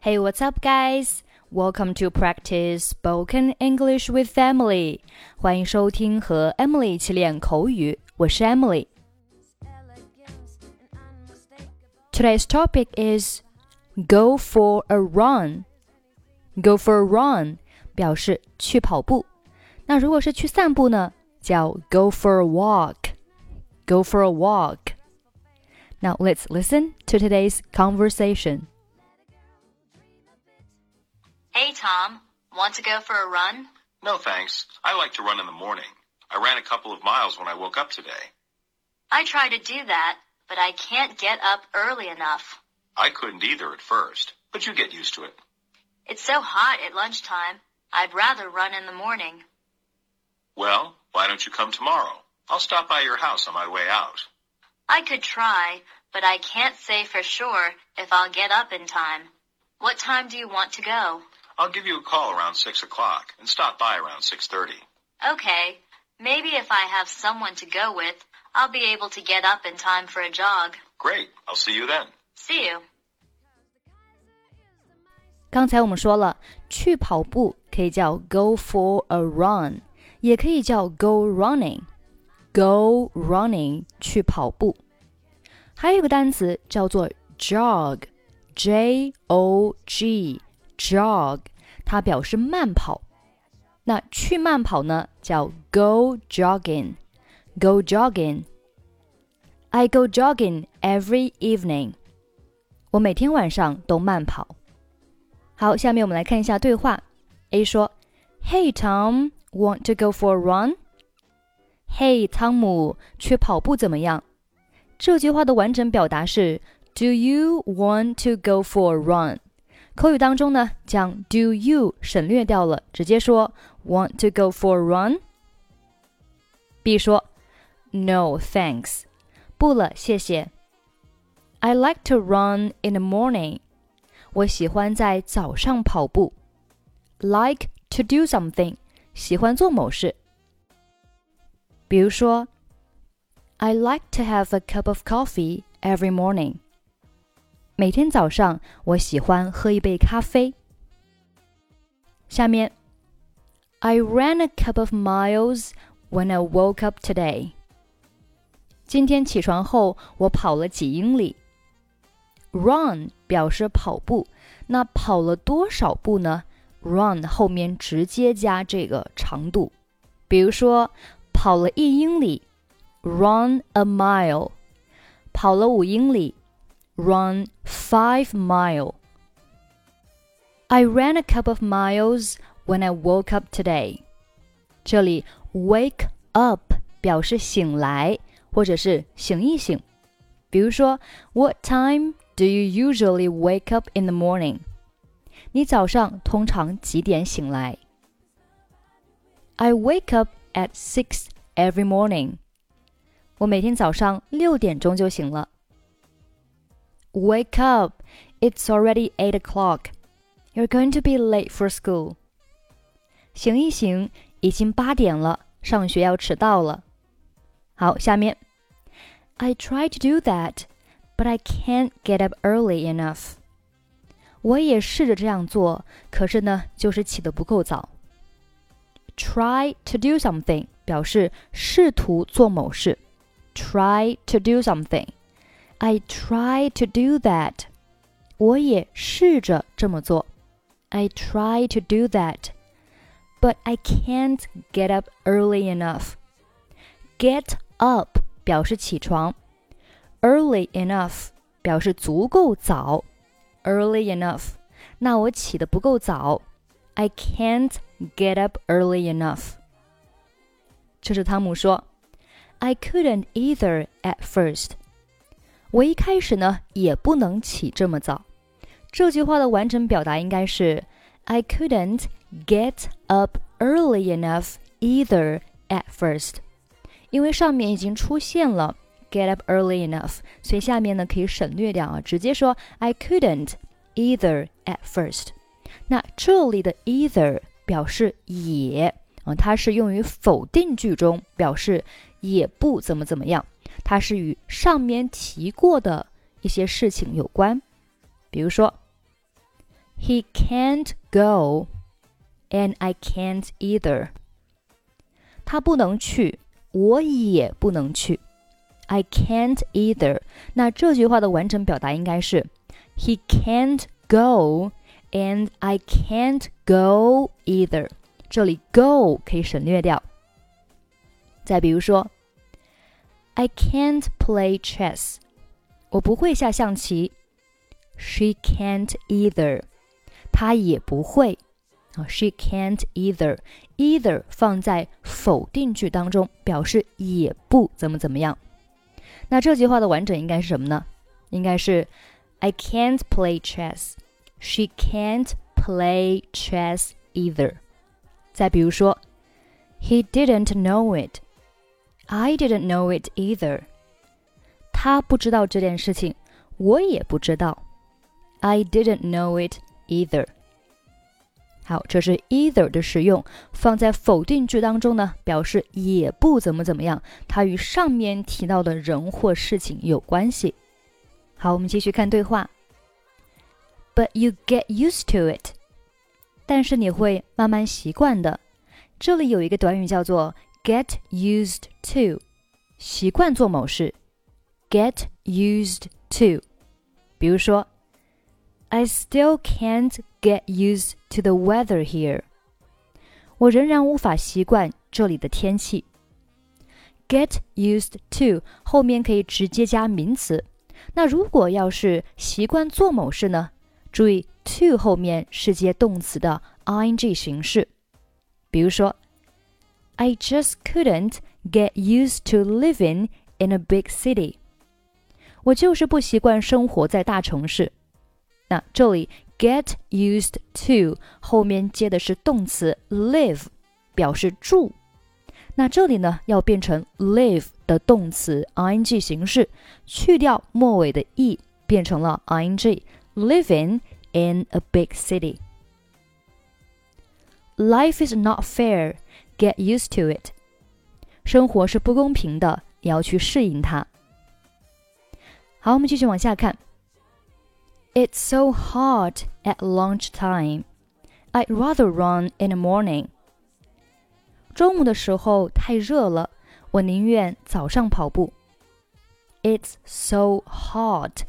Hey, what's up, guys? Welcome to practice spoken English with Emily. 欢迎收听和 Emily 一起练口语。我是 Emily。Today's topic is go for a run. Go for a run 表示去跑步。那如果是去散步呢，叫 go for a walk. Go for a walk. Now let's listen to today's conversation. Hey, Tom. Want to go for a run? No, thanks. I like to run in the morning. I ran a couple of miles when I woke up today. I try to do that, but I can't get up early enough. I couldn't either at first, but you get used to it. It's so hot at lunchtime. I'd rather run in the morning. Well, why don't you come tomorrow? I'll stop by your house on my way out. I could try, but I can't say for sure if I'll get up in time. What time do you want to go? I'll give you a call around 6 o'clock and stop by around 6.30. Okay. Maybe if I have someone to go with, I'll be able to get up in time for a jog. Great. I'll see you then. See you. 刚才我们说了，去跑步可以叫 go for a run，也可以叫 go running。Go running 去跑步，还有一个单词叫做 jog，J O G jog，它表示慢跑。那去慢跑呢，叫 go jogging，go jogging。I go jogging every evening。我每天晚上都慢跑。好，下面我们来看一下对话。A 说：“Hey Tom, want to go for a run？” 嘿，汤姆，去跑步怎么样？这句话的完整表达是 Do you want to go for a run？ 口语当中呢，将 Do you 省略掉了，直接说 Want to go for a run。B 说 No thanks，不了，谢谢。I like to run in the morning，我喜欢在早上跑步。Like to do something，喜欢做某事。比如说，I like to have a cup of coffee every morning。 每天早上我喜欢喝一杯咖啡。下面，I ran a couple of miles when I woke up today。今天起床后，我跑了几英里。Run 表示跑步，那跑了多少步呢？Run 后面直接加这个长度，比如说。跑了一英里，run a mile；跑了五英里 ，run five mile。I ran a couple of miles when I woke up today。这里 wake up 表示醒来或者是醒一醒。比如说，What time do you usually wake up in the morning？你早上通常几点醒来？I wake up at six every morning。我每天早上六点钟就醒了。 Wake up! It's already eight o'clock. You're going to be late for school. 醒一醒，已经八点了，上学要迟到了。好，下面，I try to do that, but I can't get up early enough. 我也试着这样做，可是呢，就是起得不够早。try to do something 表示试图做某事。Try to do something. I try to do that. 我也试着这么做。I try to do that. But I can't get up early enough. Get up 表示起床。Early enough 表示足够早。Early enough，那我起得不够早。I can't get up early enough。这是汤姆说：“I couldn't either at first。” 我一开始呢也不能起这么早。这句话的完整表达应该是：“I couldn't get up early enough either at first。”因为上面已经出现了 “get up early enough”，所以下面呢可以省略掉啊，直接说 “I couldn't either at first。”那这里的 either 表示也啊，它是用于否定句中，表示也不怎么怎么样。它是与上面提过的一些事情有关。比如说 He can't go, and I can't either. 他不能去，我也不能去。I can't either。那这句话的完整表达应该是 He can't go, and I can't go either。这里 go 可以省略掉。再比如说 ，I can't play chess，我不会下象棋。She can't either，她也不会。啊，She can't either。either 放在否定句当中，表示也不怎么怎么样。那这句话的完整应该是什么呢？应该是 I can't play chess. She can't play chess either. 再比如说，He didn't know it. I didn't know it either. 他不知道这件事情，我也不知道。I didn't know it either. 好，这是 either 的使用，放在否定句当中呢，表示也不怎么怎么样，它与上面提到的人或事情有关系。好，我们继续看对话。But you get used to it，但是你会慢慢习惯的。这里有一个短语叫做 get used to，习惯做某事。get used to，比如说。I still can't get used to the weather here. 我仍然无法习惯这里的天气。Get used to 后面可以直接加名词。那如果要是习惯做某事呢？注意 to 后面是接动词的 ing 形式。比如说 ，I just couldn't get used to living in a big city。我就是不习惯生活在大城市。那这里 get used to 后面接的是动词 live，表示住。那这里呢要变成 live 的动词 ing 形式，去掉末尾的 e，变成了 ing。Living in a big city. Life is not fair. Get used to it. 生活是不公平的，你要去适应它。好，我们继续往下看。it's so hot at lunchtime. I'd rather run in the morning. 中午的时候太热了，我宁愿早上跑步。It's so hot.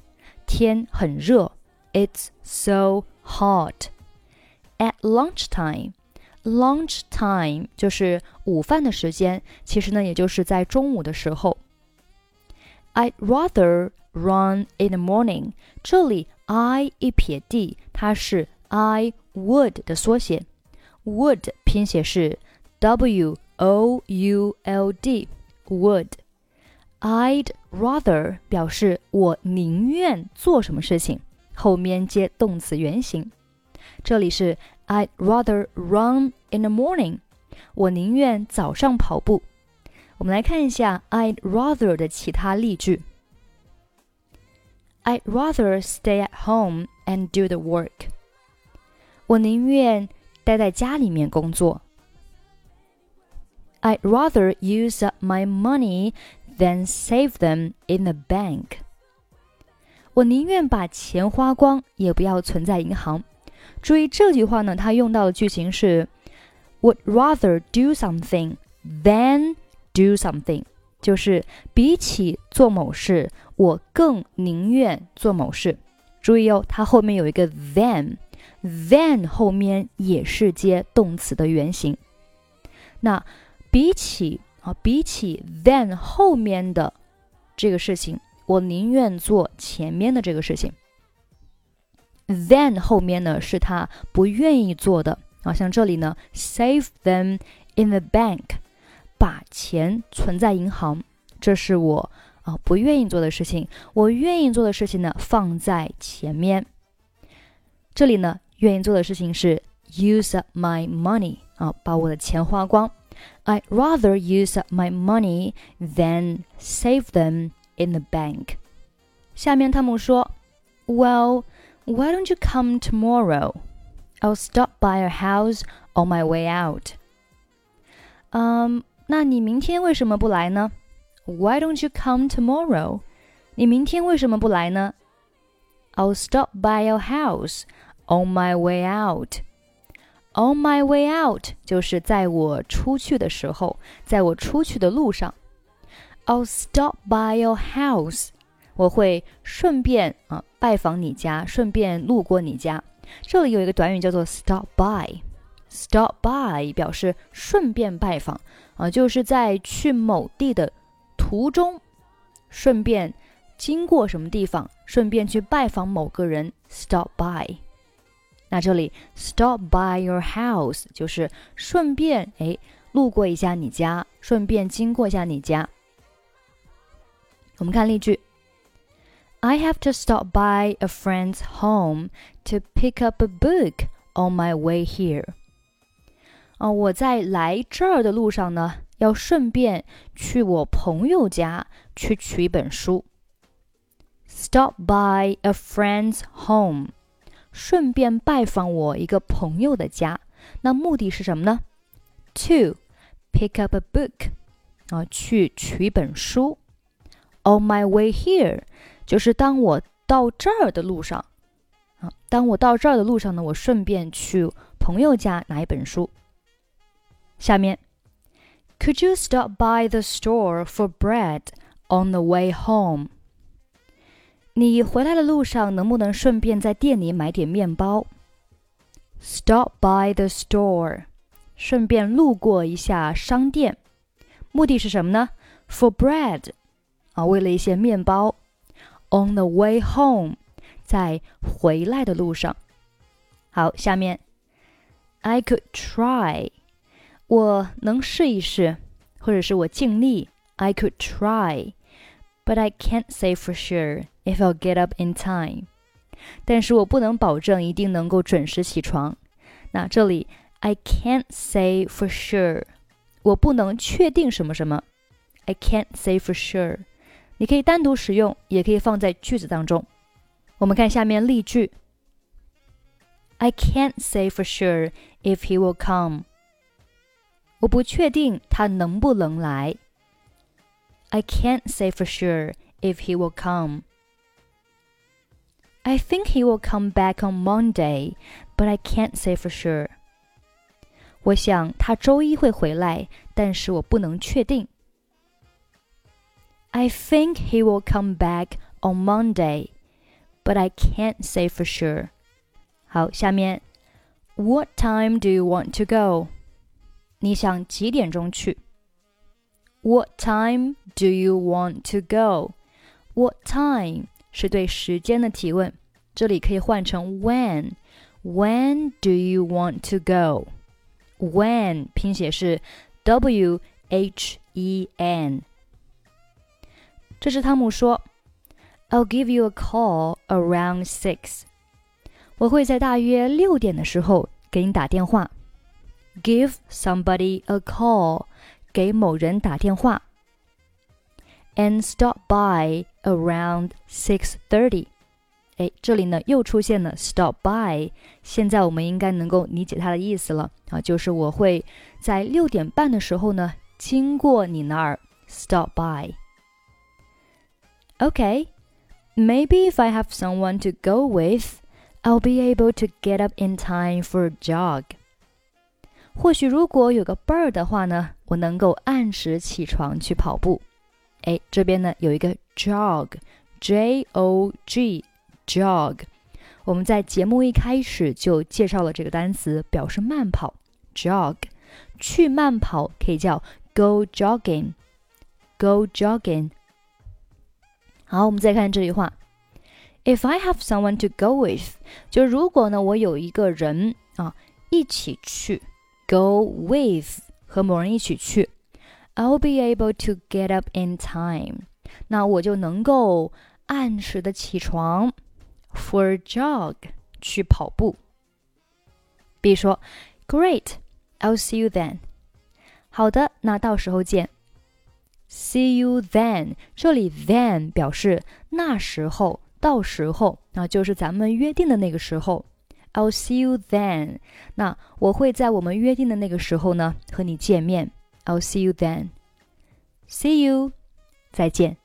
天很热。It's so hot. At lunchtime. Lunchtime 就是午饭的时间，其实呢，也就是在中午的时候。I'd rather run in the morning. 这里 I 一撇 d，它是 I would 的缩写，would 拼写是 W O U L D，would。I'd rather 表示我宁愿做什么事情，后面接动词原形。这里是 I'd rather run in the morning，我宁愿早上跑步。我们来看一下 I'd rather 的其他例句。I'd rather stay at home and do the work. 我宁愿待在家里面工作。I'd rather use up my money than save them in the bank. 我宁愿把钱花光，也不要存在银行。 注意这句话呢，它用到的句型是 would rather do something than do something，就是比起做某事。我更宁愿做某事。注意哦，它后面有一个 than，than 后面也是接动词的原形。那比起啊，比起 than 后面的这个事情，我宁愿做前面的这个事情。Then 后面呢是他不愿意做的啊，像这里呢，save them in the bank，把钱存在银行，这是我。啊，不愿意做的事情，我愿意做的事情呢，放在前面。这里呢，愿意做的事情是 use up my money 啊，把我的钱花光。I rather use up my money than save them in the bank。下面汤姆说，Well, why don't you come tomorrow? I'll stop by your house on my way out. 嗯，那你明天为什么不来呢？why don't you come tomorrow? 你明天为什么不来呢？I'll stop by your house On my way out. On my way out 就是在我出去的时候，在我出去的路上。I'll stop by your house. 我会顺便啊拜访你家，顺便路过你家。这里有一个短语叫做 stop by。stop by 表示顺便拜访啊，就是在去某地的途中，顺便经过什么地方，顺便去拜访某个人。stop by。那这里 stop by your house 就是顺便哎路过一下你家，顺便经过一下你家。我们看例句 ：I have to stop by a friend's home to pick up a book on my way here。啊，我在来这儿的路上呢，要顺便去我朋友家去取一本书。Stop by a friend's home。顺便拜访我一个朋友的家，那目的是什么呢？To pick up a book，啊，去取一本书。On my way here， 就是当我到这儿的路上，啊，当我到这儿的路上呢，我顺便去朋友家拿一本书。下面，Could you stop by the store for bread on the way home？你回来的路上能不能顺便在店里买点面包？Stop by the store，顺便路过一下商店，目的是什么呢？For bread，啊，为了一些面包。On the way home，在回来的路上。好，下面，I could try，我能试一试，或者是我尽力。I could try，but I can't say for sure。if I'll get up in time，但是我不能保证一定能够准时起床。那这里 I can't say for sure，我不能确定什么什么。I can't say for sure， 你可以单独使用，也可以放在句子当中。我们看下面例句：I can't say for sure if he will come。我不确定他能不能来。I can't say for sure if he will come。I think he will come back on Monday, but I can't say for sure. 我想他周一会回来，但是我不能确定。 I think he will come back on Monday, but I can't say for sure. 好，下面，What time do you want to go？你想几点钟去？What time do you want to go? What time 是对时间的提问，这里可以换成 when。When do you want to go? When 拼写是 W H E N。 这时汤姆说：“I'll give you a call around six。”我会在大约六点的时候给你打电话。Give somebody a call，给某人打电话。And stop by around six thirty。哎，这里呢又出现了 stop by，现在我们应该能够理解它的意思了啊，就是我会在六点半的时候呢经过你那儿 stop by。Okay, maybe if I have someone to go with, I'll be able to get up in time for a jog. 或许如果有个伴儿的话呢，我能够按时起床去跑步。哎，这边呢有一个 jog，J O G，jog。我们在节目一开始就介绍了这个单词，表示慢跑，jog。去慢跑可以叫 go jogging，go jogging。 好，我们再看这句话，If I have someone to go with，就如果呢我有一个人啊一起去，go with 和某人一起去。I'll be able to get up in time，那我就能够按时的起床，for jog 去跑步。比如说，Great，I'll see you then。好的，那到时候见。See you then，这里 then 表示那时候，到时候，那就是咱们约定的那个时候。I'll see you then，那我会在我们约定的那个时候呢和你见面。I'll see you then. See you. 再见。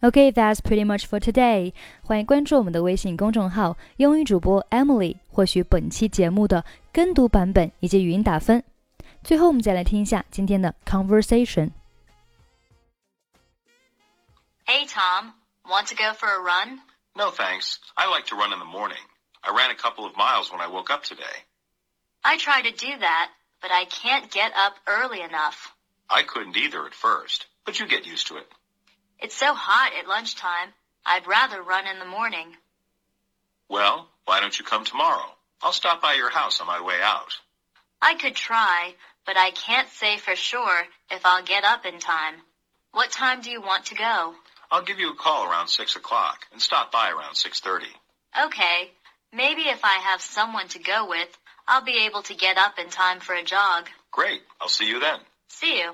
Okay, that's pretty much for today. 欢迎关注我们的微信公众号“英语主播 Emily”，获取本期节目的跟读版本以及语音打分。最后，我们再来听一下今天的 conversation。Hey, Tom. Want to go for a run? No thanks. I like to run in the morning. I ran a couple of miles when I woke up today. I try to do that, but I can't get up early enough. I couldn't either at first, but you get used to it. It's so hot at lunchtime. I'd rather run in the morning. Well, why don't you come tomorrow? I'll stop by your house on my way out. I could try, but I can't say for sure if I'll get up in time. What time do you want to go? I'll give you a call around 6 o'clock and stop by around 6.30. Okay. Maybe if I have someone to go with, I'll be able to get up in time for a jog. Great. I'll see you then. See you.